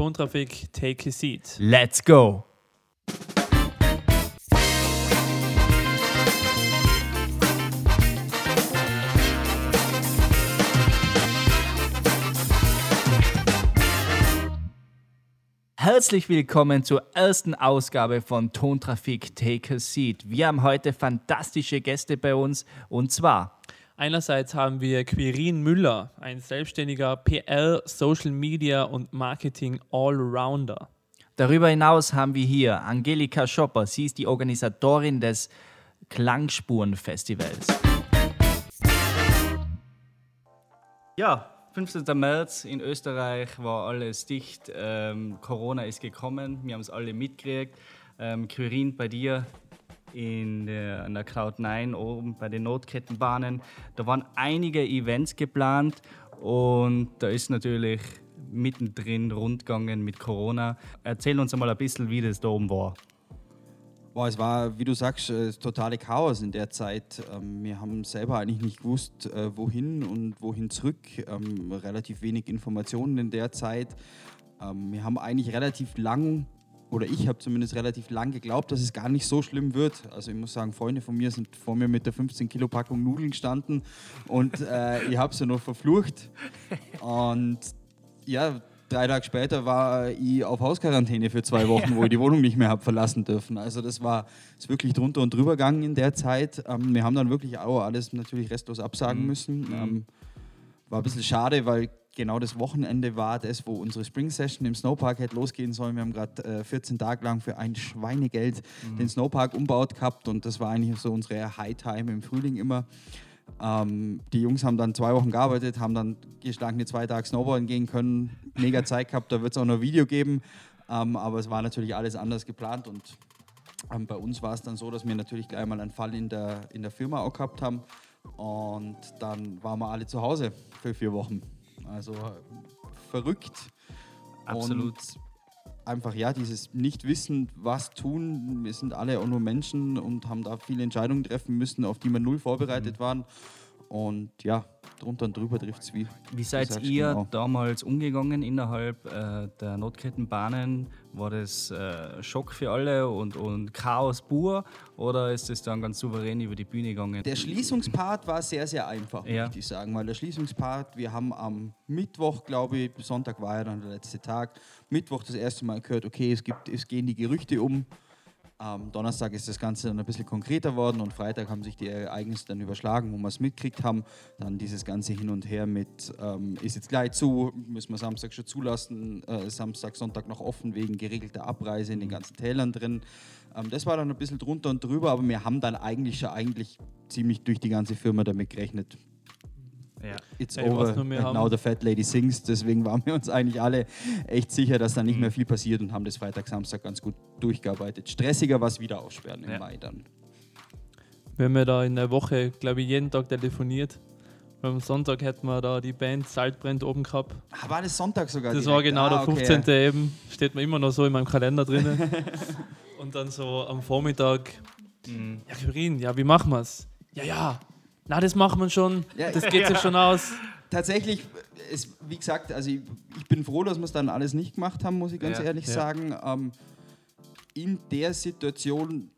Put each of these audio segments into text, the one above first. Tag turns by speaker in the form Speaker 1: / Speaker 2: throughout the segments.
Speaker 1: Tontrafik, take a seat.
Speaker 2: Let's go! Herzlich willkommen zur ersten Ausgabe von Tontrafik Take a Seat. Wir haben heute fantastische Gäste bei uns und zwar
Speaker 1: Einerseits haben wir Quirin Müller, ein selbstständiger PR, Social Media und Marketing Allrounder.
Speaker 2: Darüber hinaus haben wir hier Angelika Schopper. Sie ist die Organisatorin des Klangspurenfestivals. Ja, 15. März in Österreich war alles dicht. Ähm, Corona ist gekommen. Wir haben es alle mitgekriegt. Ähm, Quirin, bei dir in der, an der Cloud9 oben bei den Notkettenbahnen. Da waren einige Events geplant und da ist natürlich mittendrin rundgegangen mit Corona. Erzähl uns einmal ein bisschen, wie das da oben war.
Speaker 3: Boah, es war, wie du sagst, das äh, totale Chaos in der Zeit. Ähm, wir haben selber eigentlich nicht gewusst, äh, wohin und wohin zurück. Ähm, relativ wenig Informationen in der Zeit. Ähm, wir haben eigentlich relativ lang oder ich habe zumindest relativ lang geglaubt, dass es gar nicht so schlimm wird. Also ich muss sagen, Freunde von mir sind vor mir mit der 15 Kilo Packung Nudeln gestanden und äh, ich habe sie noch verflucht. Und ja, drei Tage später war ich auf Hausquarantäne für zwei Wochen, wo ich die Wohnung nicht mehr habe verlassen dürfen. Also das war ist wirklich drunter und drüber gegangen in der Zeit. Ähm, wir haben dann wirklich auch alles natürlich restlos absagen mhm. müssen. Ähm, war ein bisschen schade, weil genau das Wochenende war das, wo unsere Spring Session im Snowpark hätte losgehen sollen. Wir haben gerade äh, 14 Tage lang für ein Schweinegeld mhm. den Snowpark umbaut gehabt und das war eigentlich so unsere High Time im Frühling immer. Ähm, die Jungs haben dann zwei Wochen gearbeitet, haben dann geschlagene zwei Tage Snowboarden gehen können. Mega Zeit gehabt, da wird es auch noch ein Video geben. Ähm, aber es war natürlich alles anders geplant und ähm, bei uns war es dann so, dass wir natürlich gleich mal einen Fall in der, in der Firma auch gehabt haben. Und dann waren wir alle zu Hause für vier Wochen. Also verrückt.
Speaker 2: Absolut.
Speaker 3: Und einfach ja, dieses Nicht-Wissen, was tun. Wir sind alle auch nur Menschen und haben da viele Entscheidungen treffen müssen, auf die wir null vorbereitet mhm. waren. Und ja, drunter und drüber trifft es wie.
Speaker 2: Wie seid ihr genau. damals umgegangen innerhalb äh, der Notkettenbahnen? War das äh, Schock für alle und, und Chaos pur oder ist es dann ganz souverän über die Bühne gegangen?
Speaker 3: Der Schließungspart war sehr, sehr einfach, ja. möchte ich sagen, weil der Schließungspart, wir haben am Mittwoch, glaube ich, Sonntag war ja dann der letzte Tag, Mittwoch das erste Mal gehört, okay, es, gibt, es gehen die Gerüchte um, am Donnerstag ist das Ganze dann ein bisschen konkreter worden und Freitag haben sich die Ereignisse dann überschlagen, wo wir es mitgekriegt haben. Dann dieses Ganze hin und her mit, ähm, ist jetzt gleich zu, müssen wir Samstag schon zulassen, äh, Samstag, Sonntag noch offen wegen geregelter Abreise in den ganzen Tälern drin. Ähm, das war dann ein bisschen drunter und drüber, aber wir haben dann eigentlich schon eigentlich ziemlich durch die ganze Firma damit gerechnet. Ja. It's hey, over and now the fat lady sings. Deswegen waren wir uns eigentlich alle echt sicher, dass da nicht mhm. mehr viel passiert und haben das Freitag, Samstag ganz gut durchgearbeitet. Stressiger war es wieder aufsperren im ja. Mai dann.
Speaker 1: Wir haben ja da in der Woche, glaube ich, jeden Tag telefoniert. Am Sonntag hätten wir da die Band Saltbrennt oben gehabt.
Speaker 3: Ah, war das Sonntag sogar?
Speaker 1: Das direkt? war genau ah, der 15. Okay. eben. Steht mir immer noch so in meinem Kalender drin. und dann so am Vormittag, mhm. ja, Kirin, ja, wie machen wir es? Ja, ja, na, das macht man schon, ja, das geht ja. sich schon aus.
Speaker 3: Tatsächlich, ist, wie gesagt, also ich, ich bin froh, dass wir es dann alles nicht gemacht haben, muss ich ganz ja, ehrlich sagen. Ähm, in der Situation,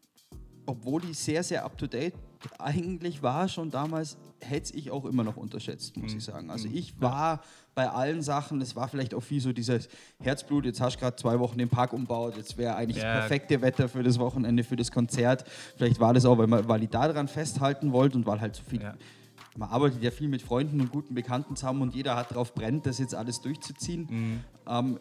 Speaker 3: obwohl ich sehr, sehr up-to-date eigentlich war schon damals, hätte ich auch immer noch unterschätzt, muss mhm. ich sagen. Also mhm. ich war bei allen Sachen, es war vielleicht auch viel so dieses Herzblut, jetzt hast du gerade zwei Wochen den Park umbaut, jetzt wäre eigentlich ja. das perfekte Wetter für das Wochenende, für das Konzert. Vielleicht war das auch, weil, man, weil ich daran festhalten wollte und weil halt so viel... Ja. Man arbeitet ja viel mit Freunden und guten Bekannten zusammen und jeder hat darauf brennt, das jetzt alles durchzuziehen. Mhm. Ähm,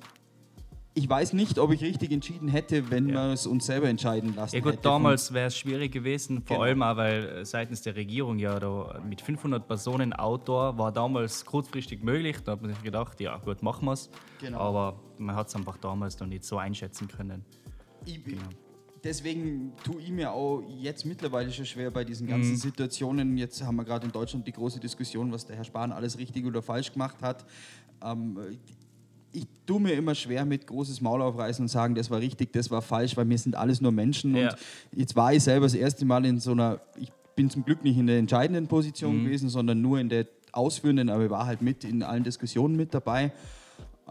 Speaker 3: ich weiß nicht, ob ich richtig entschieden hätte, wenn ja. wir es uns selber entscheiden lassen.
Speaker 2: Ja gut, hätte. damals wäre es schwierig gewesen, vor genau. allem auch, weil äh, seitens der Regierung ja da mit 500 Personen Outdoor war damals kurzfristig möglich. Da hat man sich gedacht, ja gut, machen wir es. Genau. Aber man hat es einfach damals noch nicht so einschätzen können.
Speaker 3: Ich, genau. Deswegen tue ich mir auch jetzt mittlerweile schon schwer bei diesen ganzen mhm. Situationen. Jetzt haben wir gerade in Deutschland die große Diskussion, was der Herr Spahn alles richtig oder falsch gemacht hat. Ähm, ich tue mir immer schwer mit großes Maul aufreißen und sagen, das war richtig, das war falsch, weil wir sind alles nur Menschen. Ja. Und jetzt war ich selber das erste Mal in so einer, ich bin zum Glück nicht in der entscheidenden Position mhm. gewesen, sondern nur in der ausführenden, aber ich war halt mit in allen Diskussionen mit dabei.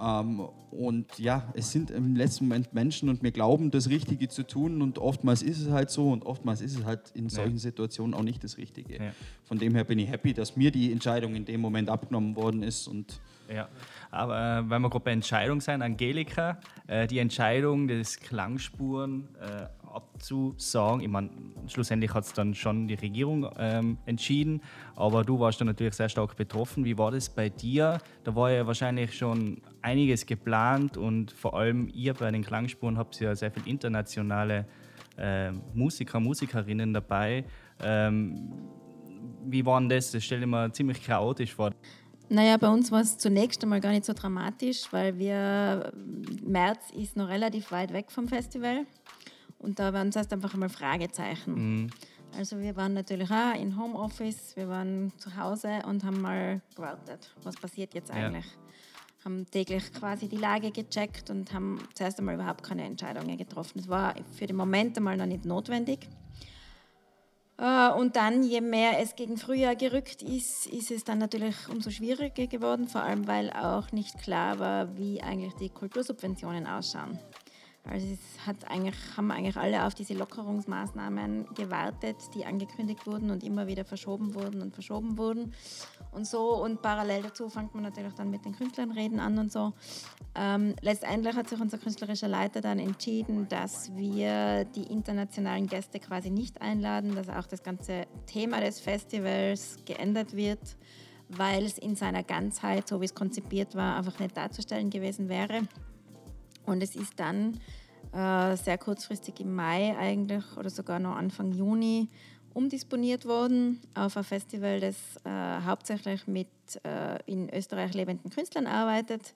Speaker 3: Ähm, und ja, es sind im letzten Moment Menschen und wir glauben, das Richtige zu tun und oftmals ist es halt so und oftmals ist es halt in solchen ja. Situationen auch nicht das Richtige. Ja. Von dem her bin ich happy, dass mir die Entscheidung in dem Moment abgenommen worden ist und
Speaker 2: ja, aber äh, wenn wir gerade bei Entscheidung sein, Angelika, äh, die Entscheidung des Klangspuren äh, abzusagen. Ich meine, schlussendlich hat es dann schon die Regierung ähm, entschieden, aber du warst dann natürlich sehr stark betroffen. Wie war das bei dir? Da war ja wahrscheinlich schon einiges geplant und vor allem ihr bei den Klangspuren habt ja sehr viele internationale äh, Musiker, Musikerinnen dabei. Ähm, wie war denn das? Das stelle ich mir ziemlich chaotisch vor.
Speaker 4: Naja, bei uns war es zunächst einmal gar nicht so dramatisch, weil wir, März ist noch relativ weit weg vom Festival. Und da waren zuerst einfach einmal Fragezeichen. Mhm. Also wir waren natürlich auch in Homeoffice, wir waren zu Hause und haben mal gewartet, was passiert jetzt eigentlich. Ja. Haben täglich quasi die Lage gecheckt und haben zuerst einmal überhaupt keine Entscheidungen getroffen. Es war für den Moment einmal noch nicht notwendig. Äh, und dann, je mehr es gegen Frühjahr gerückt ist, ist es dann natürlich umso schwieriger geworden, vor allem weil auch nicht klar war, wie eigentlich die Kultursubventionen ausschauen. Also es hat eigentlich, haben eigentlich alle auf diese Lockerungsmaßnahmen gewartet, die angekündigt wurden und immer wieder verschoben wurden und verschoben wurden. Und so und parallel dazu fängt man natürlich dann mit den Künstlern reden an und so. Ähm, letztendlich hat sich unser künstlerischer Leiter dann entschieden, dass wir die internationalen Gäste quasi nicht einladen, dass auch das ganze Thema des Festivals geändert wird, weil es in seiner Ganzheit, so wie es konzipiert war, einfach nicht darzustellen gewesen wäre. Und es ist dann äh, sehr kurzfristig im Mai eigentlich oder sogar noch Anfang Juni umdisponiert worden auf ein Festival, das äh, hauptsächlich mit äh, in Österreich lebenden Künstlern arbeitet,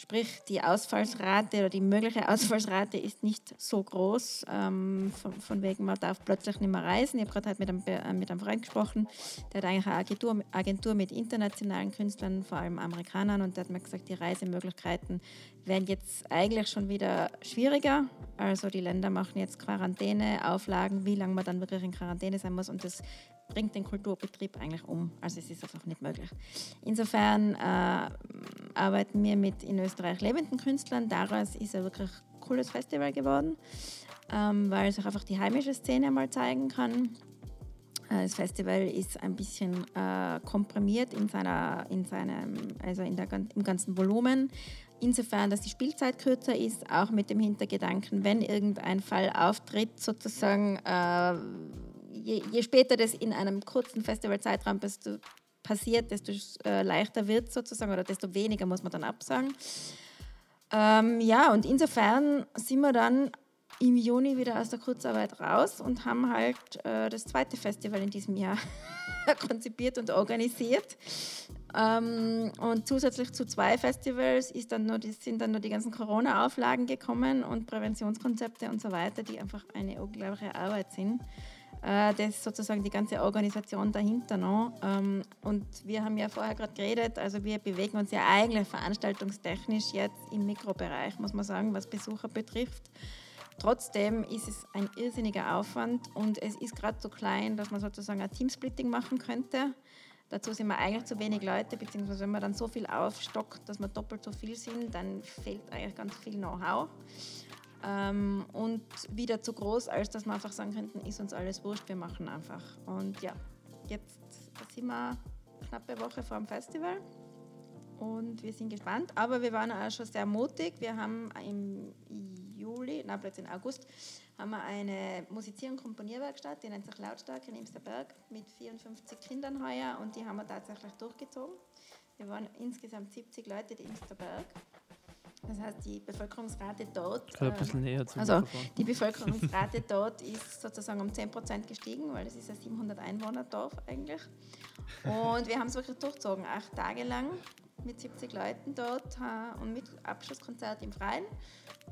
Speaker 4: Sprich, die Ausfallsrate oder die mögliche Ausfallsrate ist nicht so groß, ähm, von, von, wegen man darf plötzlich nicht mehr reisen. Ich habe gerade mit einem, äh, mit einem Freund gesprochen, der hat eigentlich eine Agentur, Agentur mit internationalen Künstlern, vor allem Amerikanern, und der hat mir gesagt, die Reisemöglichkeiten werden jetzt eigentlich schon wieder schwieriger. Also die Länder machen jetzt Quarantäneauflagen, wie lange man dann wirklich in Quarantäne sein muss, und das bringt den Kulturbetrieb eigentlich um. Also es ist einfach nicht möglich. Insofern äh, arbeiten wir mit in Österreich lebenden Künstlern. Daraus ist ein wirklich cooles Festival geworden, ähm, weil sich einfach die heimische Szene mal zeigen kann. Äh, das Festival ist ein bisschen äh, komprimiert in, seiner, in, seinem, also in der, im ganzen Volumen. Insofern, dass die Spielzeit kürzer ist, auch mit dem Hintergedanken, wenn irgendein Fall auftritt, sozusagen äh, je, je, später das in einem kurzen Festivalzeitraum passiert, desto äh, leichter wird es sozusagen oder desto weniger muss man dann absagen. Ähm, ja, und insofern sind wir dann im Juni wieder aus der Kurzarbeit raus und haben halt äh, das zweite Festival in diesem Jahr konzipiert und organisiert. Ähm, und zusätzlich zu zwei Festivals ist dann nur die, sind dann nur die ganzen Corona-Auflagen gekommen und Präventionskonzepte und so weiter, die einfach eine unglaubliche Arbeit sind. Äh, das sozusagen die ganze Organisation dahinter noch. Ähm, und wir haben ja vorher gerade geredet, also wir bewegen uns ja eigentlich veranstaltungstechnisch jetzt im Mikrobereich, muss man sagen, was Besucher betrifft. Trotzdem ist es ein irrsinniger Aufwand und es ist gerade so klein, dass man sozusagen ein Teamsplitting machen könnte. Dazu sind wir eigentlich zu wenig Leute, beziehungsweise wenn man dann so viel aufstockt, dass wir doppelt so viel sind, dann fehlt eigentlich ganz viel Know-how. Ähm, und wieder zu groß, als dass wir einfach sagen könnten, ist uns alles wurscht, wir machen einfach. Und ja, jetzt sind wir knappe Woche vor dem Festival und wir sind gespannt, aber wir waren auch schon sehr mutig. Wir haben im Juli, na plötzlich im August, haben wir eine Musizier- und Komponierwerkstatt, die nennt sich Lautstark in Imsterberg, mit 54 Kindern heuer und die haben wir tatsächlich durchgezogen. Wir waren insgesamt 70 Leute in Imsterberg das heißt, die Bevölkerungsrate dort.
Speaker 1: ein bisschen näher zum
Speaker 4: also die Bevölkerungsrate dort ist sozusagen um 10 Prozent gestiegen, weil es ist ein 700 Einwohner Dorf eigentlich. Und wir haben es wirklich durchgezogen, acht Tage lang mit 70 Leuten dort und mit Abschlusskonzert im Freien.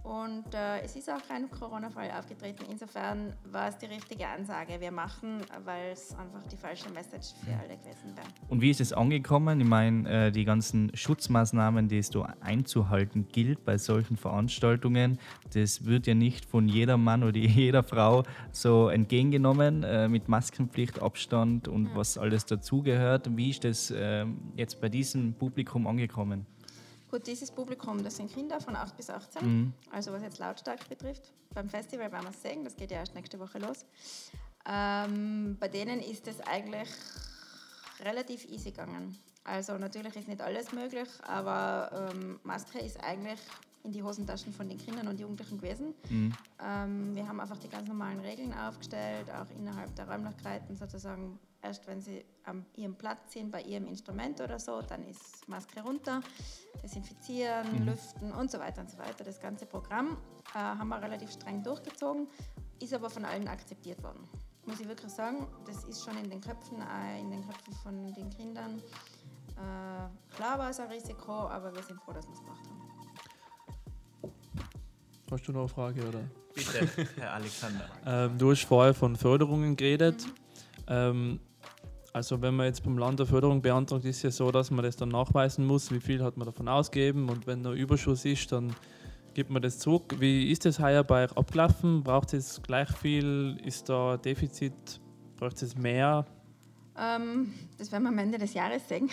Speaker 4: Und äh, es ist auch kein Corona-Fall aufgetreten. Insofern war es die richtige Ansage. Wir machen, weil es einfach die falsche Message für alle gewesen wäre.
Speaker 2: Und wie ist es angekommen? Ich meine, äh, die ganzen Schutzmaßnahmen, die es da einzuhalten gilt bei solchen Veranstaltungen, das wird ja nicht von jeder Mann oder jeder Frau so entgegengenommen äh, mit Maskenpflicht, Abstand und ja. was alles dazugehört. Wie ist das äh, jetzt bei diesem Publikum angekommen?
Speaker 4: Gut, dieses Publikum, das sind Kinder von 8 bis 18. Mhm. Also was jetzt Lautstärke betrifft. Beim Festival werden wir es sehen, das geht ja erst nächste Woche los. Ähm, bei denen ist es eigentlich relativ easy gegangen. Also natürlich ist nicht alles möglich, aber ähm, Maske ist eigentlich in die Hosentaschen von den Kindern und Jugendlichen gewesen. Mhm. Ähm, wir haben einfach die ganz normalen Regeln aufgestellt, auch innerhalb der Räumlichkeiten sozusagen. Erst wenn sie an ihrem Platz sind, bei ihrem Instrument oder so, dann ist Maske runter, desinfizieren, mhm. lüften und so weiter und so weiter. Das ganze Programm äh, haben wir relativ streng durchgezogen, ist aber von allen akzeptiert worden. Muss ich wirklich sagen, das ist schon in den Köpfen, äh, in den Köpfen von den Kindern. Äh, klar war es ein Risiko, aber wir sind froh, dass wir es gemacht haben.
Speaker 1: Hast du noch eine Frage, oder?
Speaker 2: Bitte, Herr Alexander.
Speaker 1: ähm, du hast vorher von Förderungen geredet. Mhm. Ähm, also wenn man jetzt beim Land der Förderung beantragt, ist es ja so, dass man das dann nachweisen muss, wie viel hat man davon ausgegeben und wenn noch Überschuss ist, dann gibt man das zurück. Wie ist das heuer bei euch abgelaufen? Braucht es gleich viel? Ist da Defizit? Braucht es mehr?
Speaker 4: Ähm, das werden wir am Ende des Jahres sehen.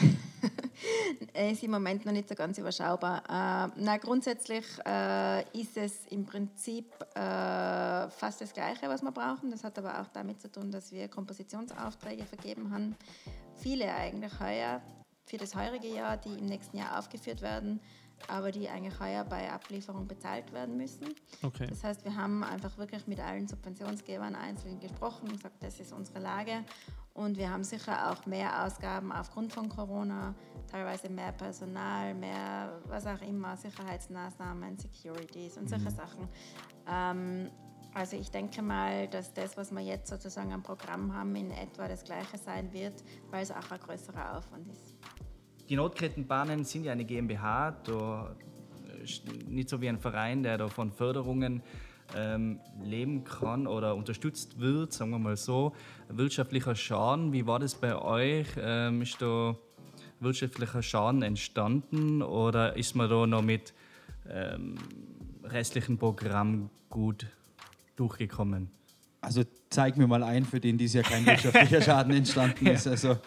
Speaker 4: Ist im Moment noch nicht so ganz überschaubar. Äh, na, grundsätzlich äh, ist es im Prinzip äh, fast das Gleiche, was wir brauchen. Das hat aber auch damit zu tun, dass wir Kompositionsaufträge vergeben haben. Viele eigentlich heuer für das heurige Jahr, die im nächsten Jahr aufgeführt werden aber die eigentlich heuer bei Ablieferung bezahlt werden müssen. Okay. Das heißt, wir haben einfach wirklich mit allen Subventionsgebern einzeln gesprochen und gesagt, das ist unsere Lage. Und wir haben sicher auch mehr Ausgaben aufgrund von Corona, teilweise mehr Personal, mehr was auch immer, Sicherheitsmaßnahmen, Securities und solche mhm. Sachen. Ähm, also ich denke mal, dass das, was wir jetzt sozusagen am Programm haben, in etwa das gleiche sein wird, weil es auch ein größerer Aufwand ist.
Speaker 2: Die Notkettenbahnen sind ja eine GmbH, nicht so wie ein Verein, der da von Förderungen ähm, leben kann oder unterstützt wird, sagen wir mal so. Wirtschaftlicher Schaden, wie war das bei euch? Ähm, ist da wirtschaftlicher Schaden entstanden oder ist man da noch mit ähm, restlichen Programm gut durchgekommen?
Speaker 3: Also zeig mir mal einen, für den dieses Jahr kein wirtschaftlicher Schaden entstanden ist. Also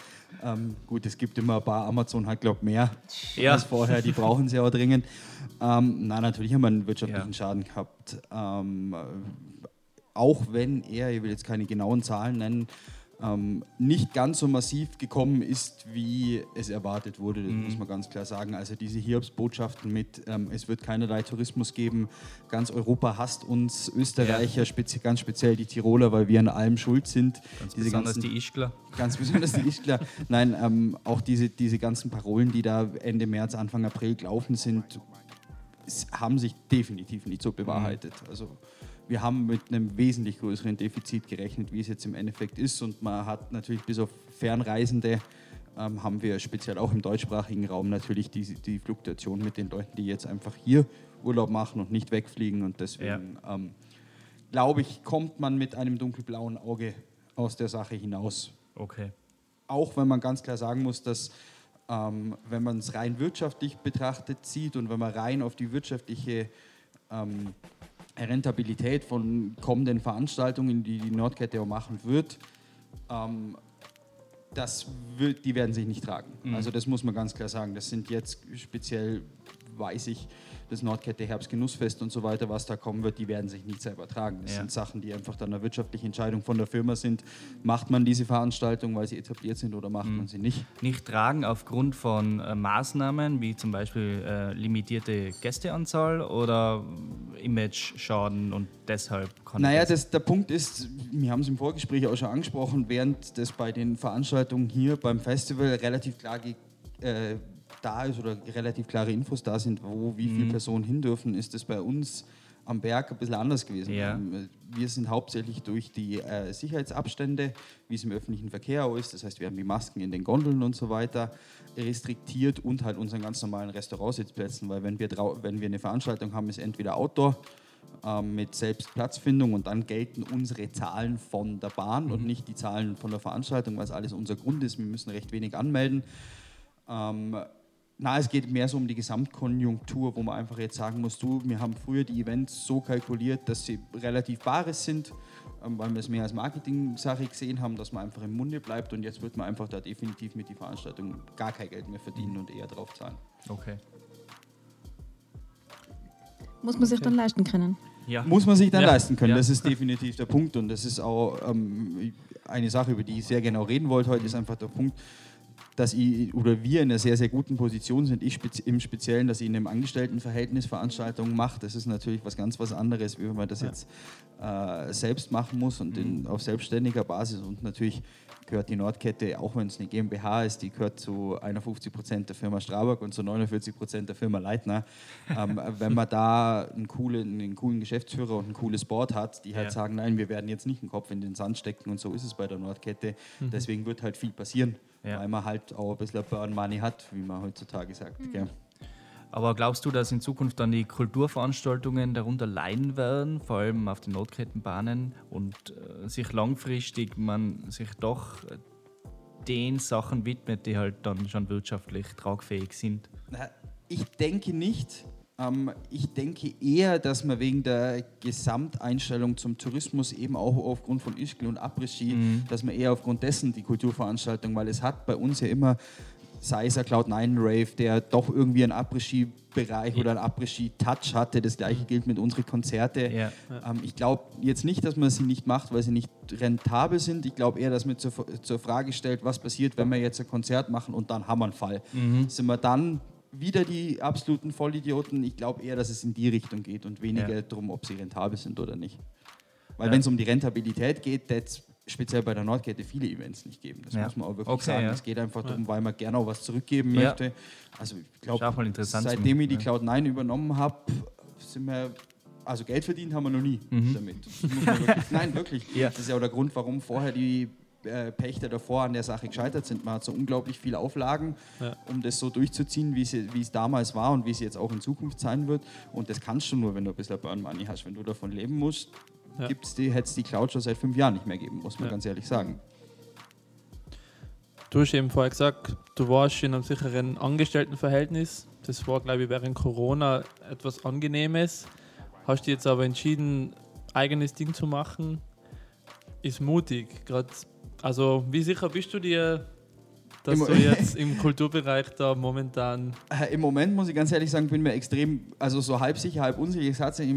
Speaker 3: ähm, gut, es gibt immer ein paar, Amazon hat glaube mehr ja. als vorher, die brauchen sie auch dringend. Ähm, nein, natürlich haben wir einen wirtschaftlichen ja. Schaden gehabt. Ähm, auch wenn er, ich will jetzt keine genauen Zahlen nennen, ähm, nicht ganz so massiv gekommen ist, wie es erwartet wurde. Das mhm. muss man ganz klar sagen. Also diese Hiobsbotschaften mit, ähm, es wird keinerlei Tourismus geben, ganz Europa hasst uns, Österreicher, ja. spezi ganz speziell die Tiroler, weil wir an allem schuld sind.
Speaker 2: Ganz diese besonders ganzen, die Ischgler.
Speaker 3: Ganz besonders die Ischgler. Nein, ähm, auch diese, diese ganzen Parolen, die da Ende März, Anfang April gelaufen sind, haben sich definitiv nicht so bewahrheitet. Mhm. Also wir haben mit einem wesentlich größeren Defizit gerechnet, wie es jetzt im Endeffekt ist. Und man hat natürlich bis auf Fernreisende ähm, haben wir speziell auch im deutschsprachigen Raum natürlich die, die Fluktuation mit den Leuten, die jetzt einfach hier Urlaub machen und nicht wegfliegen. Und deswegen ja. ähm, glaube ich, kommt man mit einem dunkelblauen Auge aus der Sache hinaus.
Speaker 2: Okay.
Speaker 3: Auch wenn man ganz klar sagen muss, dass ähm, wenn man es rein wirtschaftlich betrachtet sieht und wenn man rein auf die wirtschaftliche ähm, Rentabilität von kommenden Veranstaltungen, die die Nordkette auch machen wird, ähm, das wird, die werden sich nicht tragen. Mhm. Also das muss man ganz klar sagen. Das sind jetzt speziell, weiß ich, das Nordkette Herbstgenussfest und so weiter, was da kommen wird, die werden sich nicht selber tragen. Das ja. sind Sachen, die einfach dann eine wirtschaftliche Entscheidung von der Firma sind. Macht man diese Veranstaltung, weil sie etabliert sind oder macht mhm. man sie nicht?
Speaker 2: Nicht tragen aufgrund von äh, Maßnahmen wie zum Beispiel äh, limitierte Gästeanzahl oder Image-Schaden und deshalb
Speaker 3: kann Naja, das, der Punkt ist, wir haben es im Vorgespräch auch schon angesprochen, während das bei den Veranstaltungen hier beim Festival relativ klar äh, da ist oder relativ klare Infos da sind, wo wie viele mhm. Personen hin dürfen, ist das bei uns am Berg ein bisschen anders gewesen. Ja. Ähm, wir sind hauptsächlich durch die äh, Sicherheitsabstände, wie es im öffentlichen Verkehr auch ist, das heißt, wir haben die Masken in den Gondeln und so weiter, restriktiert und halt unseren ganz normalen Restaurantsitzplätzen, weil wenn wir, wenn wir eine Veranstaltung haben, ist entweder Outdoor ähm, mit Selbstplatzfindung und dann gelten unsere Zahlen von der Bahn mhm. und nicht die Zahlen von der Veranstaltung, was alles unser Grund ist. Wir müssen recht wenig anmelden. Ähm, na, es geht mehr so um die Gesamtkonjunktur, wo man einfach jetzt sagen muss, du, wir haben früher die Events so kalkuliert, dass sie relativ bares sind, ähm, weil wir es mehr als Marketing-Sache gesehen haben, dass man einfach im Munde bleibt und jetzt wird man einfach da definitiv mit die Veranstaltung gar kein Geld mehr verdienen und eher drauf zahlen.
Speaker 2: Okay.
Speaker 4: Muss man sich dann leisten können.
Speaker 3: Ja. Muss man sich dann
Speaker 1: ja.
Speaker 3: leisten können. Ja. Das ist definitiv der Punkt. Und das ist auch ähm, eine Sache, über die ich sehr genau reden wollte heute, ist einfach der Punkt, dass ich oder wir in einer sehr, sehr guten Position sind. Ich spezi im Speziellen, dass ich in einem Angestelltenverhältnis Veranstaltungen mache. Das ist natürlich was ganz was anderes, wie wenn man das ja. jetzt äh, selbst machen muss und in, auf selbstständiger Basis. Und natürlich gehört die Nordkette, auch wenn es eine GmbH ist, die gehört zu 51 Prozent der Firma Strabag und zu 49 Prozent der Firma Leitner. Ähm, wenn man da einen coolen, einen coolen Geschäftsführer und ein cooles Board hat, die halt ja. sagen, nein, wir werden jetzt nicht den Kopf in den Sand stecken und so ist es bei der Nordkette. Mhm. Deswegen wird halt viel passieren ja. weil man halt auch ein bisschen Burn Money hat, wie man heutzutage sagt. Mhm.
Speaker 2: Aber glaubst du, dass in Zukunft dann die Kulturveranstaltungen darunter leiden werden, vor allem auf den Notkettenbahnen und äh, sich langfristig man sich doch den Sachen widmet, die halt dann schon wirtschaftlich tragfähig sind?
Speaker 3: Ich denke nicht. Ähm, ich denke eher, dass man wegen der Gesamteinstellung zum Tourismus eben auch aufgrund von Ischgl und Après-Ski, mhm. dass man eher aufgrund dessen die Kulturveranstaltung, weil es hat bei uns ja immer sei es ein Cloud9-Rave, der doch irgendwie einen Après-Ski-Bereich ja. oder einen Après-Ski-Touch hatte. Das gleiche gilt mit unseren Konzerten. Ja. Ähm, ich glaube jetzt nicht, dass man sie nicht macht, weil sie nicht rentabel sind. Ich glaube eher, dass man zur, zur Frage stellt, was passiert, wenn wir jetzt ein Konzert machen und dann haben wir einen Fall. Mhm. Sind wir dann wieder die absoluten Vollidioten. Ich glaube eher, dass es in die Richtung geht und weniger ja. darum, ob sie rentabel sind oder nicht. Weil wenn es um die Rentabilität geht, wird speziell bei der Nordkette viele Events nicht geben. Das ja. muss man auch wirklich okay, sagen. Es geht einfach darum, weil man gerne auch was zurückgeben möchte. Also ich glaube, seitdem ich die Cloud9 übernommen habe, sind wir also Geld verdient haben wir noch nie mhm. damit. Wirklich, nein, wirklich. Ja. Das ist ja auch der Grund, warum vorher die äh, Pächter davor an der Sache gescheitert sind. Man hat so unglaublich viele Auflagen, ja. um das so durchzuziehen, wie es damals war und wie es jetzt auch in Zukunft sein wird. Und das kannst du nur, wenn du ein bisschen Burn Money hast. Wenn du davon leben musst, ja. die, hätte es die Cloud schon seit fünf Jahren nicht mehr geben, muss man ja. ganz ehrlich sagen.
Speaker 1: Du hast eben vorher gesagt, du warst in einem sicheren Angestelltenverhältnis. Das war, glaube ich, während Corona etwas Angenehmes. Hast du jetzt aber entschieden, eigenes Ding zu machen? Ist mutig, gerade also, wie sicher bist du dir, dass Im du jetzt im Kulturbereich da momentan.
Speaker 3: Äh, Im Moment muss ich ganz ehrlich sagen, bin mir extrem, also so halb sicher, halb unsicher. Es hat sich,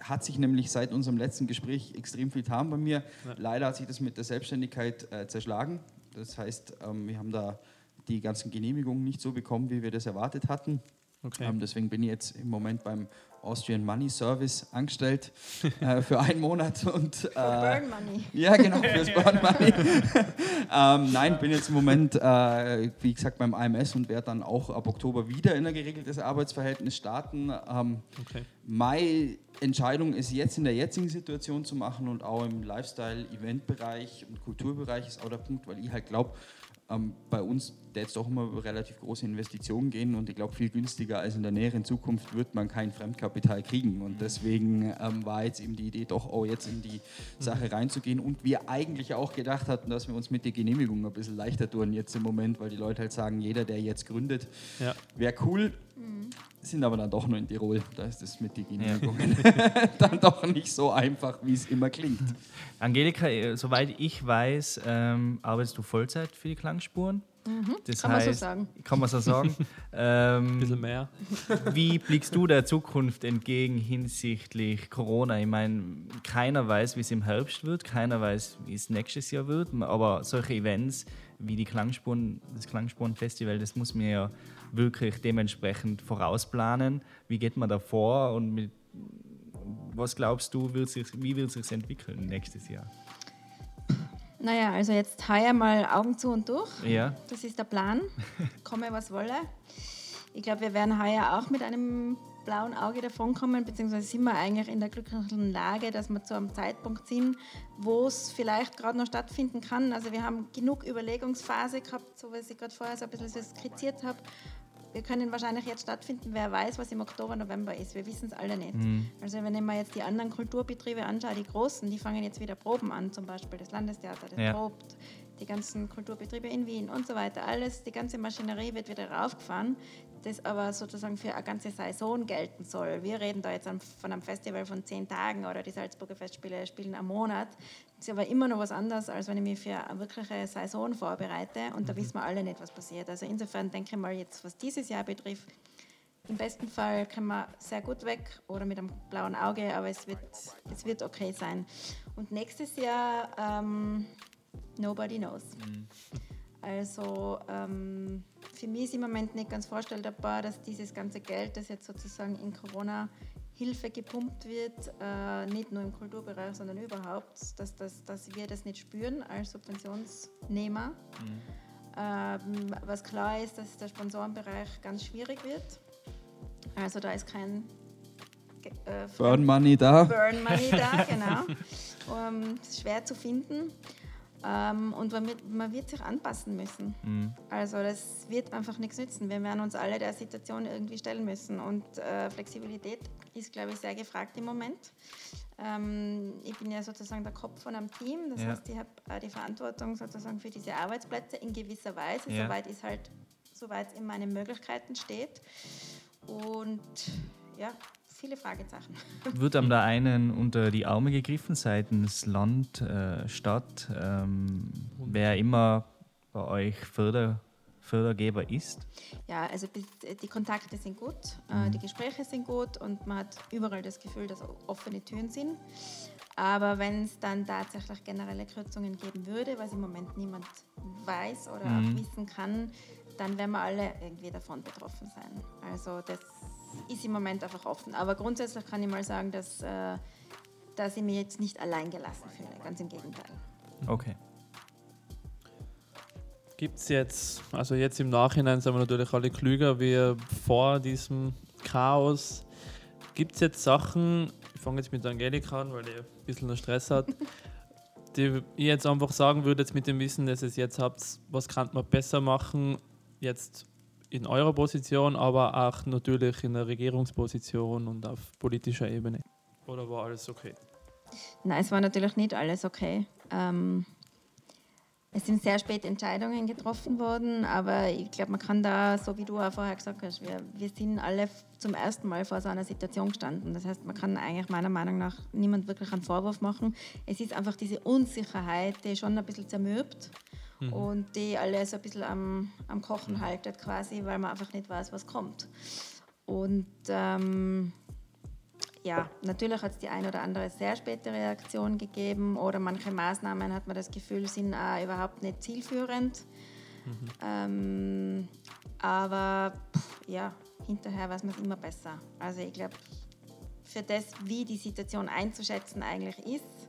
Speaker 3: hat sich nämlich seit unserem letzten Gespräch extrem viel getan bei mir. Ja. Leider hat sich das mit der Selbstständigkeit äh, zerschlagen. Das heißt, ähm, wir haben da die ganzen Genehmigungen nicht so bekommen, wie wir das erwartet hatten. Okay. Ähm, deswegen bin ich jetzt im Moment beim Austrian Money Service angestellt äh, für einen Monat. Und, äh, Burn Money. Ja, genau, fürs Burn Money. ähm, nein, bin jetzt im Moment, äh, wie gesagt, beim AMS und werde dann auch ab Oktober wieder in ein geregeltes Arbeitsverhältnis starten. Ähm, okay. Meine Entscheidung ist jetzt in der jetzigen Situation zu machen und auch im Lifestyle-Event-Bereich und Kulturbereich ist auch der Punkt, weil ich halt glaube, ähm, bei uns der jetzt doch immer relativ große Investitionen gehen und ich glaube, viel günstiger als in der näheren Zukunft wird man kein Fremdkapital kriegen. Und deswegen ähm, war jetzt eben die Idee, doch auch jetzt in die Sache reinzugehen. Und wir eigentlich auch gedacht hatten, dass wir uns mit der Genehmigung ein bisschen leichter tun jetzt im Moment, weil die Leute halt sagen, jeder, der jetzt gründet, ja. wäre cool. Mhm. Sind aber dann doch nur in Tirol. Da ist es mit den Genehmigungen ja. dann doch nicht so einfach, wie es immer klingt.
Speaker 2: Angelika, äh, soweit ich weiß, ähm, arbeitest du Vollzeit für die Klangspuren?
Speaker 4: Mhm. Das kann heißt, man so sagen.
Speaker 2: Kann man so sagen. ähm,
Speaker 1: Ein bisschen mehr.
Speaker 2: wie blickst du der Zukunft entgegen hinsichtlich Corona? Ich meine, keiner weiß, wie es im Herbst wird, keiner weiß, wie es nächstes Jahr wird, aber solche Events wie die Klangspuren, das Klangspurenfestival, das muss man ja wirklich dementsprechend vorausplanen. Wie geht man da vor und mit, was glaubst du, wird sich, wie wird es sich entwickeln nächstes Jahr?
Speaker 4: Naja, also jetzt heuer mal Augen zu und durch.
Speaker 2: Ja.
Speaker 4: Das ist der Plan. Komme, was wolle. Ich glaube, wir werden heuer auch mit einem blauen Auge davonkommen, beziehungsweise sind wir eigentlich in der glücklichen Lage, dass wir zu einem Zeitpunkt sind, wo es vielleicht gerade noch stattfinden kann. Also wir haben genug Überlegungsphase gehabt, so wie ich gerade vorher so ein bisschen skizziert habe, wir können wahrscheinlich jetzt stattfinden, wer weiß, was im Oktober, November ist. Wir wissen es alle nicht. Mhm. Also wenn ich mir jetzt die anderen Kulturbetriebe anschaue, die großen, die fangen jetzt wieder Proben an, zum Beispiel das Landestheater, das ja. probt, die ganzen Kulturbetriebe in Wien und so weiter. Alles, die ganze Maschinerie wird wieder raufgefahren das aber sozusagen für eine ganze Saison gelten soll. Wir reden da jetzt von einem Festival von zehn Tagen oder die Salzburger Festspiele spielen einen Monat. Das ist aber immer noch was anderes, als wenn ich mich für eine wirkliche Saison vorbereite und da mhm. wissen wir alle nicht, was passiert. Also insofern denke ich mal jetzt, was dieses Jahr betrifft, im besten Fall kommen wir sehr gut weg oder mit einem blauen Auge, aber es wird, es wird okay sein. Und nächstes Jahr, ähm, nobody knows. Mhm. Also ähm, für mich ist im Moment nicht ganz vorstellbar, dass dieses ganze Geld, das jetzt sozusagen in Corona Hilfe gepumpt wird, äh, nicht nur im Kulturbereich, sondern überhaupt, dass, dass, dass wir das nicht spüren als Subventionsnehmer. Mhm. Ähm, was klar ist, dass der Sponsorenbereich ganz schwierig wird. Also da ist kein
Speaker 3: äh, Burn Money da.
Speaker 4: Burn Money da, genau. um, schwer zu finden. Ähm, und man wird, man wird, sich anpassen müssen. Mhm. Also das wird einfach nichts nützen. Wir werden uns alle der Situation irgendwie stellen müssen. Und äh, Flexibilität ist, glaube ich, sehr gefragt im Moment. Ähm, ich bin ja sozusagen der Kopf von einem Team. Das ja. heißt, ich habe äh, die Verantwortung sozusagen für diese Arbeitsplätze in gewisser Weise, ja. soweit es halt, soweit in meinen Möglichkeiten steht. Und ja, viele Fragezeichen.
Speaker 2: Wird am da einen unter die Arme gegriffen seitens Land, äh, Stadt, ähm, wer immer bei euch Förder, Fördergeber ist?
Speaker 4: Ja, also die Kontakte sind gut, äh, mhm. die Gespräche sind gut und man hat überall das Gefühl, dass offene Türen sind. Aber wenn es dann tatsächlich generelle Kürzungen geben würde, was im Moment niemand weiß oder mhm. auch wissen kann, dann werden wir alle irgendwie davon betroffen sein. Also das ist im Moment einfach offen. Aber grundsätzlich kann ich mal sagen, dass, äh, dass ich mich jetzt nicht allein gelassen fühle. Ganz im Gegenteil.
Speaker 2: Okay.
Speaker 1: Gibt es jetzt, also jetzt im Nachhinein sind wir natürlich alle klüger wie vor diesem Chaos. Gibt es jetzt Sachen, ich fange jetzt mit Angelika an, weil die ein bisschen Stress hat, die ich jetzt einfach sagen würde, jetzt mit dem Wissen, dass ihr es jetzt habt, was kann man besser machen, jetzt in eurer Position, aber auch natürlich in der Regierungsposition und auf politischer Ebene? Oder war alles okay?
Speaker 4: Nein, es war natürlich nicht alles okay. Ähm, es sind sehr spät Entscheidungen getroffen worden, aber ich glaube, man kann da, so wie du auch vorher gesagt hast, wir, wir sind alle zum ersten Mal vor so einer Situation gestanden. Das heißt, man kann eigentlich meiner Meinung nach niemand wirklich einen Vorwurf machen. Es ist einfach diese Unsicherheit, die schon ein bisschen zermürbt mhm. und die alles ein bisschen am, am Kochen haltet quasi, weil man einfach nicht weiß, was kommt. Und ähm, ja, natürlich hat es die eine oder andere sehr späte Reaktion gegeben oder manche Maßnahmen hat man das Gefühl, sind auch überhaupt nicht zielführend. Mhm. Ähm, aber pff, ja, hinterher weiß man es immer besser. Also ich glaube, für das, wie die Situation einzuschätzen eigentlich ist,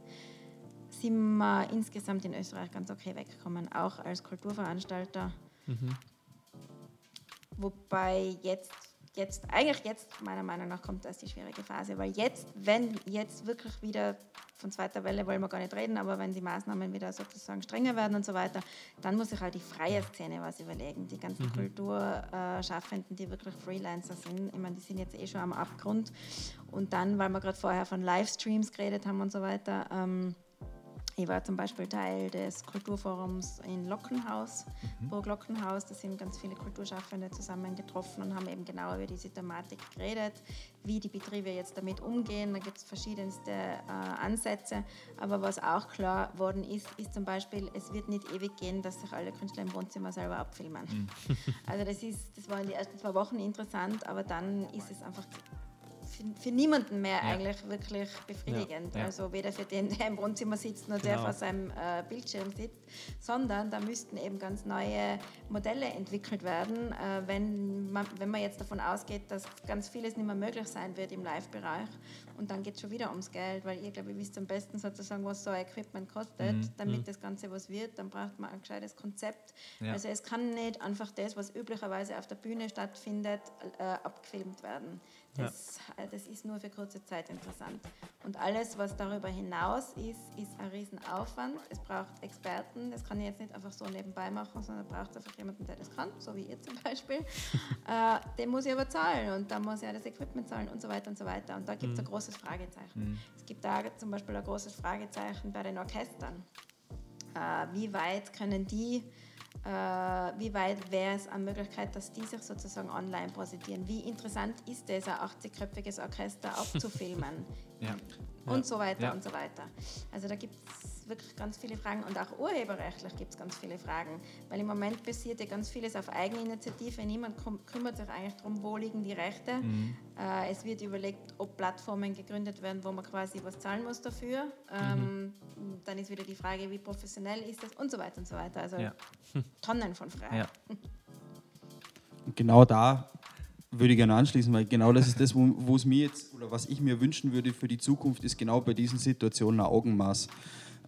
Speaker 4: sind wir insgesamt in Österreich ganz okay weggekommen, auch als Kulturveranstalter. Mhm. Wobei jetzt, jetzt, eigentlich jetzt meiner Meinung nach kommt das die schwierige Phase, weil jetzt, wenn jetzt wirklich wieder von zweiter Welle wollen wir gar nicht reden, aber wenn die Maßnahmen wieder sozusagen strenger werden und so weiter, dann muss sich halt die freie Szene was überlegen. Die ganzen mhm. Kulturschaffenden, die wirklich Freelancer sind, ich meine, die sind jetzt eh schon am Abgrund. Und dann, weil wir gerade vorher von Livestreams geredet haben und so weiter, ähm, ich war zum Beispiel Teil des Kulturforums in Lockenhaus, mhm. Burg Lockenhaus. Da sind ganz viele Kulturschaffende zusammengetroffen und haben eben genau über diese Thematik geredet, wie die Betriebe jetzt damit umgehen. Da gibt es verschiedenste äh, Ansätze. Aber was auch klar worden ist, ist zum Beispiel, es wird nicht ewig gehen, dass sich alle Künstler im Wohnzimmer selber abfilmen. Mhm. also das, ist, das war in den ersten zwei Wochen interessant, aber dann ist es einfach für, für niemanden mehr ja. eigentlich wirklich befriedigend. Ja. Also weder für den, der im Wohnzimmer sitzt, noch genau. der vor seinem äh, Bildschirm sitzt, sondern da müssten eben ganz neue Modelle entwickelt werden, äh, wenn, man, wenn man jetzt davon ausgeht, dass ganz vieles nicht mehr möglich sein wird im Live-Bereich. Und dann geht es schon wieder ums Geld, weil ihr, glaube ich, wisst am besten sozusagen, was so ein Equipment kostet, mhm. damit mhm. das Ganze was wird. Dann braucht man ein gescheites Konzept. Ja. Also es kann nicht einfach das, was üblicherweise auf der Bühne stattfindet, äh, abgefilmt werden. Das, ja. Äh, das ist nur für kurze Zeit interessant. Und alles, was darüber hinaus ist, ist ein Riesenaufwand. Es braucht Experten. Das kann ich jetzt nicht einfach so nebenbei machen, sondern braucht einfach jemanden, der das kann, so wie ihr zum Beispiel. äh, den muss ich aber zahlen und dann muss ich auch das Equipment zahlen und so weiter und so weiter. Und da gibt es mhm. ein großes Fragezeichen. Mhm. Es gibt da zum Beispiel ein großes Fragezeichen bei den Orchestern. Äh, wie weit können die äh, wie weit wäre es eine Möglichkeit, dass die sich sozusagen online präsentieren? Wie interessant ist es, ein 80-köpfiges Orchester abzufilmen? ja. Und ja. so weiter ja. und so weiter. Also da gibt es wirklich ganz viele Fragen und auch urheberrechtlich gibt es ganz viele Fragen, weil im Moment passiert ja ganz vieles auf Eigeninitiative. Niemand kümmert sich eigentlich darum, wo liegen die Rechte. Mhm. Äh, es wird überlegt, ob Plattformen gegründet werden, wo man quasi was zahlen muss dafür. Ähm, mhm. Dann ist wieder die Frage, wie professionell ist das und so weiter und so weiter. Also ja. Tonnen von Fragen. Ja.
Speaker 3: Genau da würde ich gerne anschließen, weil genau das ist das, wo, wo es mir jetzt oder was ich mir wünschen würde für die Zukunft, ist genau bei diesen Situationen ein Augenmaß.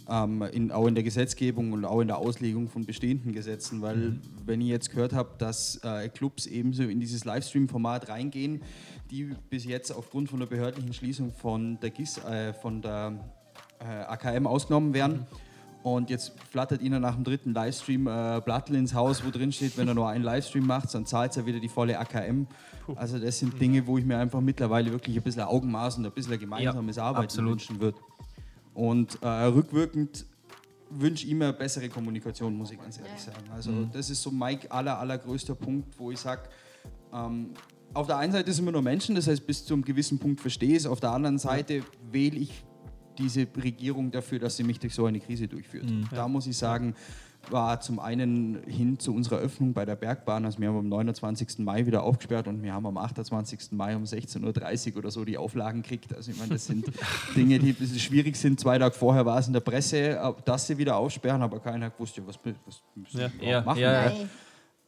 Speaker 3: Ähm, in, auch in der Gesetzgebung und auch in der Auslegung von bestehenden Gesetzen, weil mhm. wenn ich jetzt gehört habe, dass äh, Clubs ebenso in dieses Livestream-Format reingehen, die bis jetzt aufgrund von der behördlichen Schließung von der GIS, äh, von der äh, AKM ausgenommen werden. Mhm und jetzt flattert Ihnen nach dem dritten Livestream äh, Blattl ins Haus, wo drin steht, wenn er nur einen Livestream macht, dann zahlt er wieder die volle AKM. Also das sind Dinge, wo ich mir einfach mittlerweile wirklich ein bisschen Augenmaß und ein bisschen gemeinsames ja, Arbeiten absolut. wünschen würde. Und äh, rückwirkend wünsche ich mir bessere Kommunikation, muss ich ganz ehrlich sagen. Also mhm. das ist so mein aller, allergrößter Punkt, wo ich sage, ähm, auf der einen Seite sind wir nur Menschen, das heißt bis zu einem gewissen Punkt verstehe ich es, auf der anderen Seite wähle ich diese Regierung dafür, dass sie mich durch so eine Krise durchführt. Mhm. Da muss ich sagen, war zum einen hin zu unserer Öffnung bei der Bergbahn, also wir haben am 29. Mai wieder aufgesperrt und wir haben am 28. Mai um 16.30 Uhr oder so die Auflagen gekriegt. Also ich meine, das sind Dinge, die ein bisschen schwierig sind. Zwei Tage vorher war es in der Presse, dass sie wieder aufsperren, aber keiner wusste, was, was müssen ja. wir ja. machen. Ja, ja.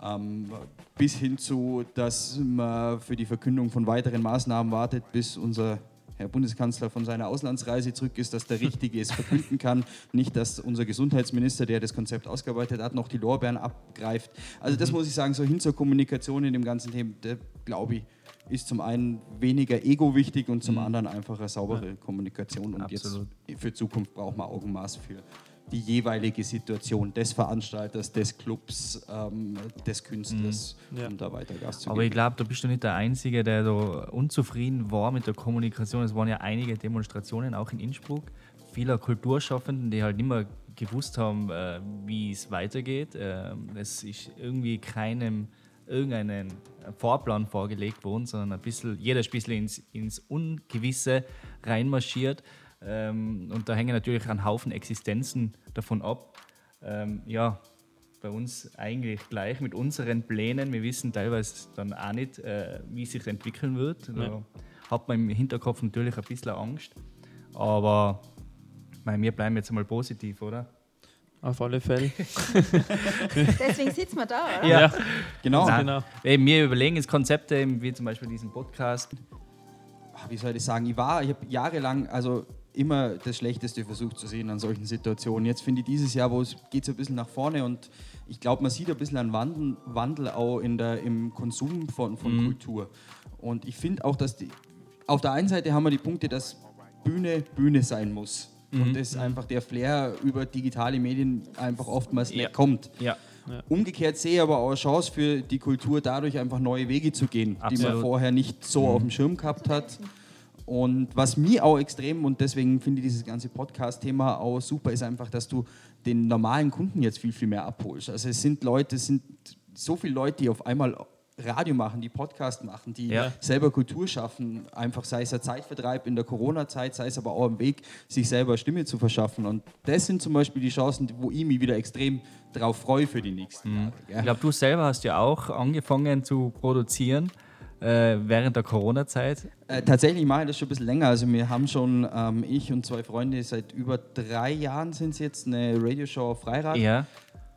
Speaker 3: Ähm, bis hin zu, dass man für die Verkündung von weiteren Maßnahmen wartet, bis unser Herr Bundeskanzler von seiner Auslandsreise zurück ist, dass der Richtige es verkünden kann. Nicht, dass unser Gesundheitsminister, der das Konzept ausgearbeitet hat, noch die Lorbeeren abgreift. Also das mhm. muss ich sagen, so hin zur Kommunikation in dem ganzen Thema, glaube ich, ist zum einen weniger ego wichtig und zum mhm. anderen einfach eine saubere. Kommunikation. Und Absolut. jetzt für Zukunft braucht man Augenmaß für die jeweilige Situation des Veranstalters, des Clubs, ähm, des Künstlers, mhm. ja. um da weiter Gas zu
Speaker 2: geben. Aber ich glaube, da bist du nicht der Einzige, der da unzufrieden war mit der Kommunikation. Es waren ja einige Demonstrationen auch in Innsbruck, vieler Kulturschaffenden, die halt nicht mehr gewusst haben, äh, wie es weitergeht. Äh, es ist irgendwie keinem irgendeinen Vorplan vorgelegt worden, sondern ein bisschen, jeder ist ein bisschen ins, ins Ungewisse reinmarschiert. Ähm, und da hängen natürlich ein Haufen Existenzen davon ab. Ähm, ja, bei uns eigentlich gleich mit unseren Plänen. Wir wissen teilweise dann auch nicht, äh, wie sich entwickeln wird. Da ja. hat man im Hinterkopf natürlich ein bisschen Angst. Aber mein, wir bleiben jetzt mal positiv, oder?
Speaker 1: Auf alle Fälle.
Speaker 4: Deswegen sitzen wir da, oder?
Speaker 2: Ja, ja. genau. Nein, genau. wir überlegen jetzt Konzepte, wie zum Beispiel diesen Podcast.
Speaker 3: Wie soll ich sagen? Ich war, ich habe jahrelang, also immer das Schlechteste versucht zu sehen an solchen Situationen. Jetzt finde ich dieses Jahr, wo es geht so ein bisschen nach vorne und ich glaube, man sieht ein bisschen einen Wandel, Wandel auch in der, im Konsum von, von mhm. Kultur. Und ich finde auch, dass die, auf der einen Seite haben wir die Punkte, dass Bühne Bühne sein muss. Mhm. Und dass einfach der Flair über digitale Medien einfach oftmals ja. nicht kommt. Ja. Ja. Umgekehrt sehe ich aber auch eine Chance für die Kultur, dadurch einfach neue Wege zu gehen, Absolut. die man vorher nicht so mhm. auf dem Schirm gehabt hat. Und was mir auch extrem, und deswegen finde ich dieses ganze Podcast-Thema auch super, ist einfach, dass du den normalen Kunden jetzt viel, viel mehr abholst. Also es sind Leute, es sind so viele Leute, die auf einmal Radio machen, die Podcast machen, die ja. selber Kultur schaffen, einfach sei es ein Zeitvertreib in der Corona-Zeit, sei es aber auch am Weg, sich selber Stimme zu verschaffen. Und das sind zum Beispiel die Chancen, wo ich mich wieder extrem darauf freue für die nächsten mhm. Jahre.
Speaker 2: Ich glaube, du selber hast ja auch angefangen zu produzieren äh, während der Corona-Zeit?
Speaker 3: Äh, tatsächlich mache ich das schon ein bisschen länger. Also wir haben schon, ähm, ich und zwei Freunde, seit über drei Jahren sind es jetzt eine Radioshow auf Freirad. Ja.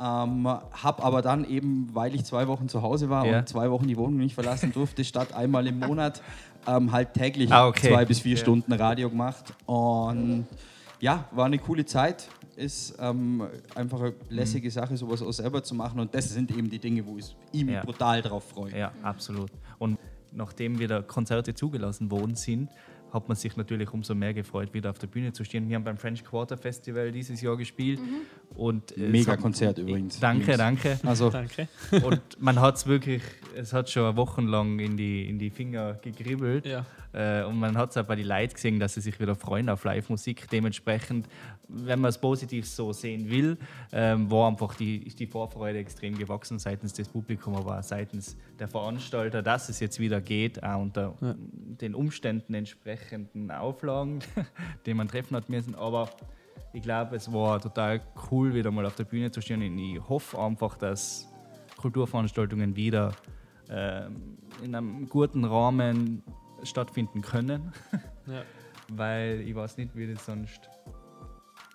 Speaker 3: Ähm, hab aber dann eben, weil ich zwei Wochen zu Hause war ja. und zwei Wochen die Wohnung nicht verlassen durfte, statt einmal im Monat ähm, halt täglich ah, okay. zwei bis vier ja. Stunden Radio gemacht. Und ja, war eine coole Zeit. Ist ähm, einfach eine lässige mhm. Sache, sowas auch selber zu machen. Und das sind eben die Dinge, wo ich mich ja. brutal drauf freue.
Speaker 2: Ja, absolut. Und nachdem wieder Konzerte zugelassen worden sind, hat man sich natürlich umso mehr gefreut, wieder auf der Bühne zu stehen. Wir haben beim French Quarter Festival dieses Jahr gespielt. Mhm. Und
Speaker 3: Mega Konzert übrigens.
Speaker 2: Danke, danke. Also danke. Und man hat es wirklich, es hat schon wochenlang in die, in die Finger gegribbelt. Ja. Äh, und man hat es auch bei den Leuten gesehen, dass sie sich wieder freuen auf Live-Musik. Dementsprechend, wenn man es positiv so sehen will, ähm, war einfach die, ist die Vorfreude extrem gewachsen seitens des Publikums, aber auch seitens der Veranstalter, dass es jetzt wieder geht, auch unter ja. den Umständen entsprechenden Auflagen, die man treffen hat müssen. Aber ich glaube, es war total cool, wieder mal auf der Bühne zu stehen. Und ich hoffe einfach, dass Kulturveranstaltungen wieder ähm, in einem guten Rahmen stattfinden können. Ja. Weil ich weiß nicht, wie das sonst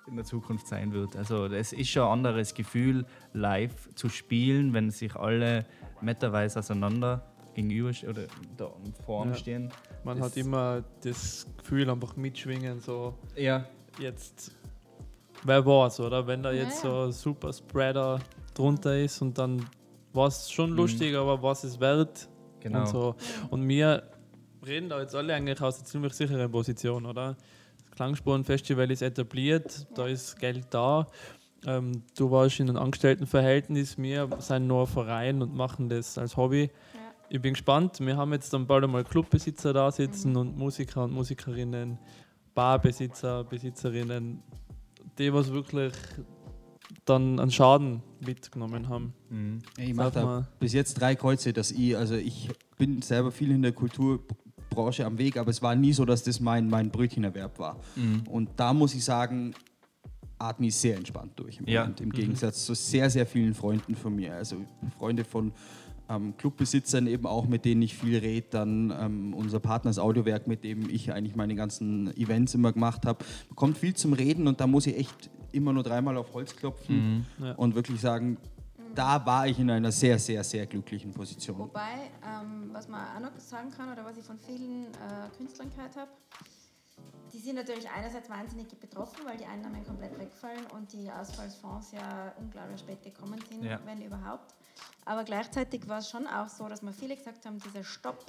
Speaker 2: in der Zukunft sein wird. Also es ist schon ein anderes Gefühl, live zu spielen, wenn sich alle meterweise auseinander gegenüber oder da vor ja. stehen.
Speaker 1: Man das hat immer das Gefühl, einfach mitschwingen, so
Speaker 2: ja.
Speaker 1: jetzt wer war's, oder? Wenn da jetzt ja, so ein Super Spreader drunter ist und dann war es schon mhm. lustig, aber was ist wert?
Speaker 2: Genau.
Speaker 1: Und, so. und wir reden da jetzt alle eigentlich aus einer ziemlich sicheren Position, oder? Klangspurenfestival ist etabliert, da ist Geld da. Ähm, du warst in einem Angestelltenverhältnis, wir sind nur ein Verein und machen das als Hobby. Ja. Ich bin gespannt. Wir haben jetzt dann bald einmal Clubbesitzer da sitzen mhm. und Musiker und Musikerinnen, Barbesitzer, Besitzerinnen, die was wirklich dann einen Schaden mitgenommen haben.
Speaker 3: Mhm. Ich mache da bis jetzt drei Kreuze, dass ich, also ich bin selber viel in der Kulturbranche am Weg, aber es war nie so, dass das mein, mein Brötchenerwerb war. Mhm. Und da muss ich sagen, atme ich sehr entspannt durch im, ja. Moment, im mhm. Gegensatz zu sehr, sehr vielen Freunden von mir. Also Freunde von ähm, Clubbesitzern eben auch, mit denen ich viel rede, dann ähm, unser Partner das Audiowerk, mit dem ich eigentlich meine ganzen Events immer gemacht habe, kommt viel zum Reden und da muss ich echt immer nur dreimal auf Holz klopfen mhm. ja. und wirklich sagen, da war ich in einer sehr, sehr, sehr glücklichen Position.
Speaker 4: Wobei, ähm, was man auch noch sagen kann oder was ich von vielen äh, Künstlern gehört habe, die sind natürlich einerseits wahnsinnig betroffen, weil die Einnahmen komplett wegfallen und die Ausfallsfonds ja unglaublich spät gekommen sind, ja. wenn überhaupt. Aber gleichzeitig war es schon auch so, dass mir viele gesagt haben, dieser Stopp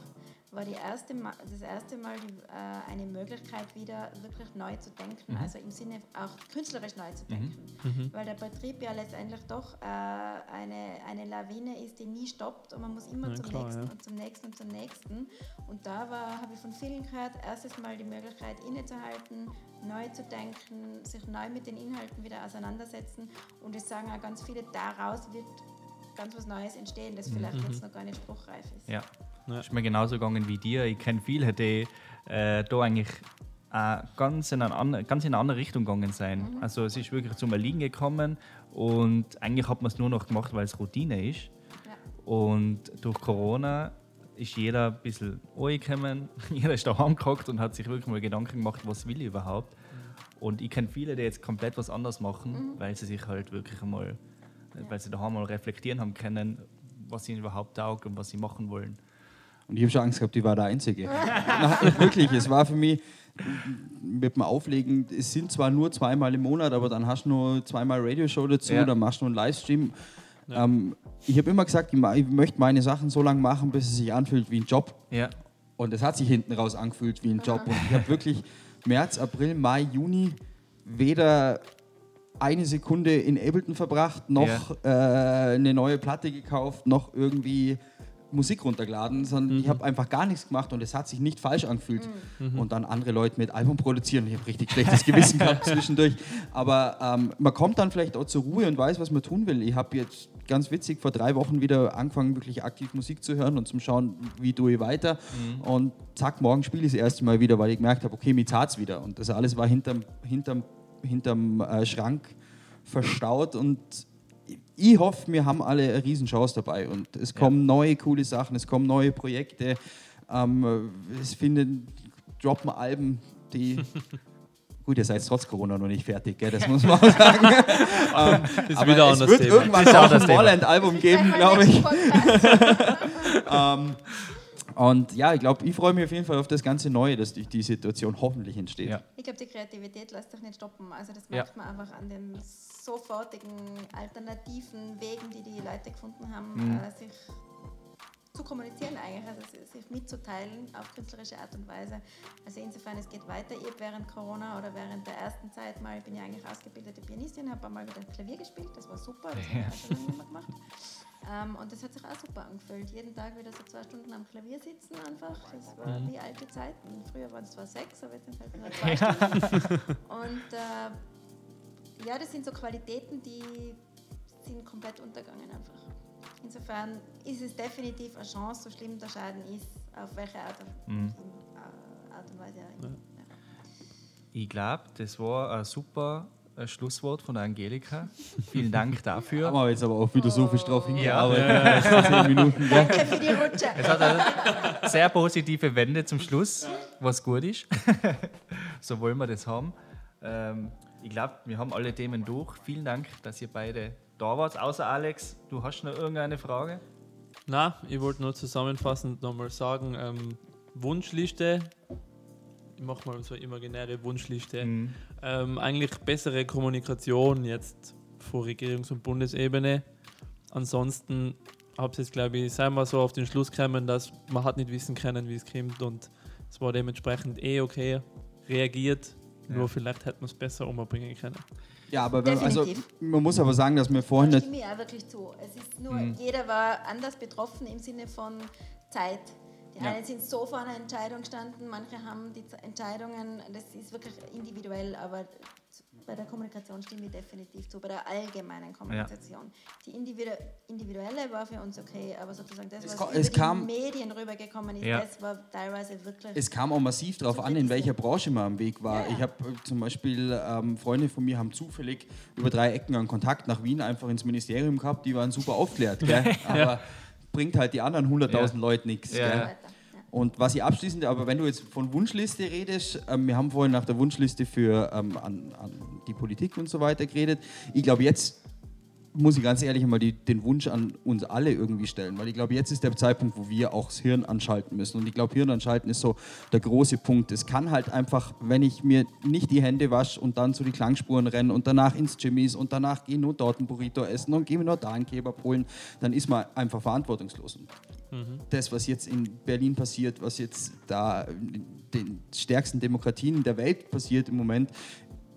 Speaker 4: war erste Mal, das erste Mal die, äh, eine Möglichkeit, wieder wirklich neu zu denken, mhm. also im Sinne auch künstlerisch neu zu denken. Mhm. mhm. Weil der Betrieb ja letztendlich doch äh, eine, eine Lawine ist, die nie stoppt und man muss immer ja, zum klar, nächsten ja. und zum nächsten und zum nächsten. Und da habe ich von vielen gehört, erstes Mal die Möglichkeit innezuhalten, neu zu denken, sich neu mit den Inhalten wieder auseinandersetzen. Und es sagen auch ganz viele, daraus wird ganz was Neues entstehen, das vielleicht mhm. jetzt noch gar nicht spruchreif ist.
Speaker 2: Ja, ja. ist mir genauso gegangen wie dir. Ich kenne viele, die äh, da eigentlich äh, ganz, in eine, ganz in eine andere Richtung gegangen sein. Mhm. Also es ist wirklich zum Erliegen gekommen und eigentlich hat man es nur noch gemacht, weil es Routine ist. Ja. Und durch Corona ist jeder ein bisschen angekommen, jeder ist daheim gehockt und hat sich wirklich mal Gedanken gemacht, was will ich überhaupt. Mhm. Und ich kenne viele, die jetzt komplett was anderes machen, mhm. weil sie sich halt wirklich einmal weil sie daheim mal reflektieren haben können, was ihnen überhaupt taugt und was sie machen wollen.
Speaker 3: Und ich habe schon Angst gehabt, ich war der Einzige. Nein, wirklich, es war für mich mit dem Auflegen, es sind zwar nur zweimal im Monat, aber dann hast du nur zweimal Radioshow dazu, ja. dann machst du einen Livestream. Ja. Ähm, ich habe immer gesagt, ich, ich, möchte meine Sachen so lange machen, bis es sich anfühlt wie ein Job.
Speaker 2: Ja.
Speaker 3: Und es hat sich hinten raus angefühlt wie ein Job. Und ich habe wirklich März, April, Mai, Juni weder eine Sekunde in Ableton verbracht, noch ja. äh, eine neue Platte gekauft, noch irgendwie Musik runtergeladen, sondern mhm. ich habe einfach gar nichts gemacht und es hat sich nicht falsch angefühlt. Mhm. Und dann andere Leute mit Album produzieren. Ich habe richtig schlechtes Gewissen gehabt zwischendurch. Aber ähm, man kommt dann vielleicht auch zur Ruhe und weiß, was man tun will. Ich habe jetzt ganz witzig vor drei Wochen wieder angefangen, wirklich aktiv Musik zu hören und zum Schauen, wie tue ich weiter. Mhm. Und zack, morgen spiele ich das erste Mal wieder, weil ich gemerkt habe, okay, mir es wieder. Und das alles war hinterm, hinterm hinterm äh, Schrank verstaut und ich hoffe, wir haben alle eine Riesenchance dabei und es kommen ja. neue coole Sachen, es kommen neue Projekte, ähm, es finden, droppen Alben, die Gut, ihr seid trotz Corona noch nicht fertig, gell? das muss man auch sagen. ähm, ist aber wieder es wird Thema. irgendwann auch ein Morland-Album geben, glaube ich. ähm, und ja, ich glaube, ich freue mich auf jeden Fall auf das ganze Neue, das durch die Situation hoffentlich entsteht. Ja.
Speaker 4: Ich glaube, die Kreativität lässt sich nicht stoppen. Also das merkt ja. man einfach an den sofortigen alternativen Wegen, die die Leute gefunden haben, mhm. äh, sich zu kommunizieren eigentlich, also sich mitzuteilen auf künstlerische Art und Weise. Also insofern, es geht weiter. Ich während Corona oder während der ersten Zeit mal, ich bin ja eigentlich ausgebildete Pianistin, habe mal wieder Klavier gespielt, das war super, das habe ich schon lange gemacht. Ähm, und das hat sich auch super angefühlt. Jeden Tag wieder so zwei Stunden am Klavier sitzen einfach. Das war mhm. wie alte Zeiten. Früher waren es zwar sechs, aber jetzt sind es halt nur zwei Stunden. Und äh, ja, das sind so Qualitäten, die sind komplett untergegangen einfach. Insofern ist es definitiv eine Chance, so schlimm der Schaden ist, auf welche Art, mhm. Art und Weise. Ja.
Speaker 2: Ich glaube, das war ein super ein Schlusswort von Angelika. Vielen Dank dafür.
Speaker 3: Haben wir jetzt aber auch philosophisch oh. drauf hingearbeitet. Ja. Zehn Minuten. Danke für die
Speaker 2: Rutsche. Es hat eine sehr positive Wende zum Schluss, was gut ist. so wollen wir das haben. Ähm, ich glaube, wir haben alle Themen durch. Vielen Dank, dass ihr beide da wart. Außer Alex, du hast noch irgendeine Frage?
Speaker 1: Na, ich wollte nur zusammenfassend nochmal sagen: ähm, Wunschliste. Ich mache mal so eine imaginäre Wunschliste. Mhm. Ähm, eigentlich bessere Kommunikation jetzt vor Regierungs- und Bundesebene. Ansonsten habe ich jetzt, glaube ich, sei mal so auf den Schluss gekommen, dass man hat nicht wissen können, wie es kommt und es war dementsprechend eh okay reagiert. Ja. Nur vielleicht hätte man es besser umbringen können.
Speaker 3: Ja, aber wenn, also, man muss aber sagen, dass wir vorhin.
Speaker 4: Da stimme ich auch wirklich zu. Es ist nur, mhm. jeder war anders betroffen im Sinne von Zeit. Die ja. einen sind so vor einer Entscheidung gestanden, manche haben die Entscheidungen, das ist wirklich individuell, aber bei der Kommunikation stimme ich definitiv zu, bei der allgemeinen Kommunikation. Ja. Die individuelle war für uns okay, aber sozusagen das, was es über kam, die Medien rübergekommen ist, ja. das war teilweise wirklich...
Speaker 3: Es kam auch massiv darauf an, in welcher Branche man am Weg war. Ja. Ich habe äh, zum Beispiel, ähm, Freunde von mir haben zufällig über drei Ecken einen Kontakt nach Wien einfach ins Ministerium gehabt, die waren super aufklärt, aber bringt halt die anderen 100.000 Leute nichts. Und was ich abschließend, aber wenn du jetzt von Wunschliste redest, ähm, wir haben vorhin nach der Wunschliste für ähm, an, an die Politik und so weiter geredet. Ich glaube, jetzt muss ich ganz ehrlich mal die, den Wunsch an uns alle irgendwie stellen, weil ich glaube, jetzt ist der Zeitpunkt, wo wir auch das Hirn anschalten müssen. Und ich glaube, Hirn anschalten ist so der große Punkt. Es kann halt einfach, wenn ich mir nicht die Hände wasche und dann zu die Klangspuren renne und danach ins Jimmys und danach gehe nur dort ein Burrito essen und gehe mir nur da einen Kebab holen, dann ist man einfach verantwortungslos. Und mhm. das, was jetzt in Berlin passiert, was jetzt da in den stärksten Demokratien der Welt passiert im Moment,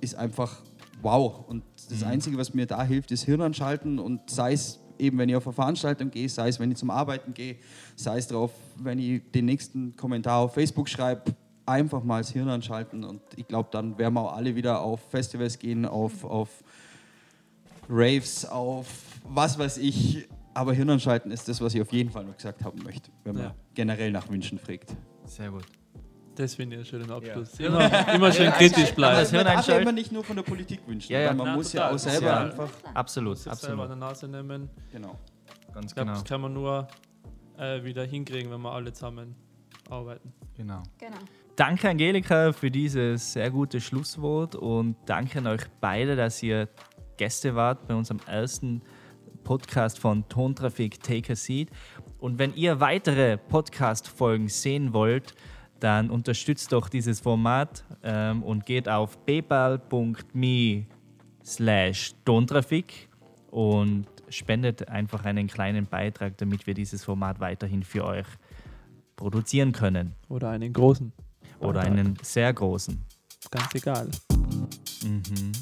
Speaker 3: ist einfach wow. Und das mhm. Einzige, was mir da hilft, ist Hirn anschalten und sei es eben, wenn ich auf eine Veranstaltung gehe, sei es, wenn ich zum Arbeiten gehe, sei es drauf, wenn ich den nächsten Kommentar auf Facebook schreibe, einfach mal das Hirn anschalten und ich glaube, dann werden wir auch alle wieder auf Festivals gehen, auf, auf Raves, auf was weiß ich. Aber Hirn anschalten ist das, was ich auf jeden Fall noch gesagt haben möchte, wenn man ja. generell nach Wünschen fragt.
Speaker 2: Sehr gut.
Speaker 1: Das finde ich einen schönen Abschluss. Ja. Immer, immer schön kritisch bleiben.
Speaker 3: Das darf ja immer nicht nur von der Politik wünschen, ja, ja. man Na, muss total. ja auch selber ja. einfach...
Speaker 2: Absolut,
Speaker 1: absolut. selber an der Nase nehmen.
Speaker 3: Genau.
Speaker 1: Ganz ich glaub, genau. Das kann man nur äh, wieder hinkriegen, wenn wir alle zusammen arbeiten.
Speaker 2: Genau. genau. Danke Angelika für dieses sehr gute Schlusswort und danke an euch beide, dass ihr Gäste wart bei unserem ersten Podcast von Tontrafik Take a Seat. Und wenn ihr weitere Podcast-Folgen sehen wollt, dann unterstützt doch dieses Format ähm, und geht auf paypal.me slash Tontrafik und spendet einfach einen kleinen Beitrag, damit wir dieses Format weiterhin für euch produzieren können.
Speaker 1: Oder einen großen.
Speaker 2: Oder einen sehr großen.
Speaker 1: Ganz egal. Mhm.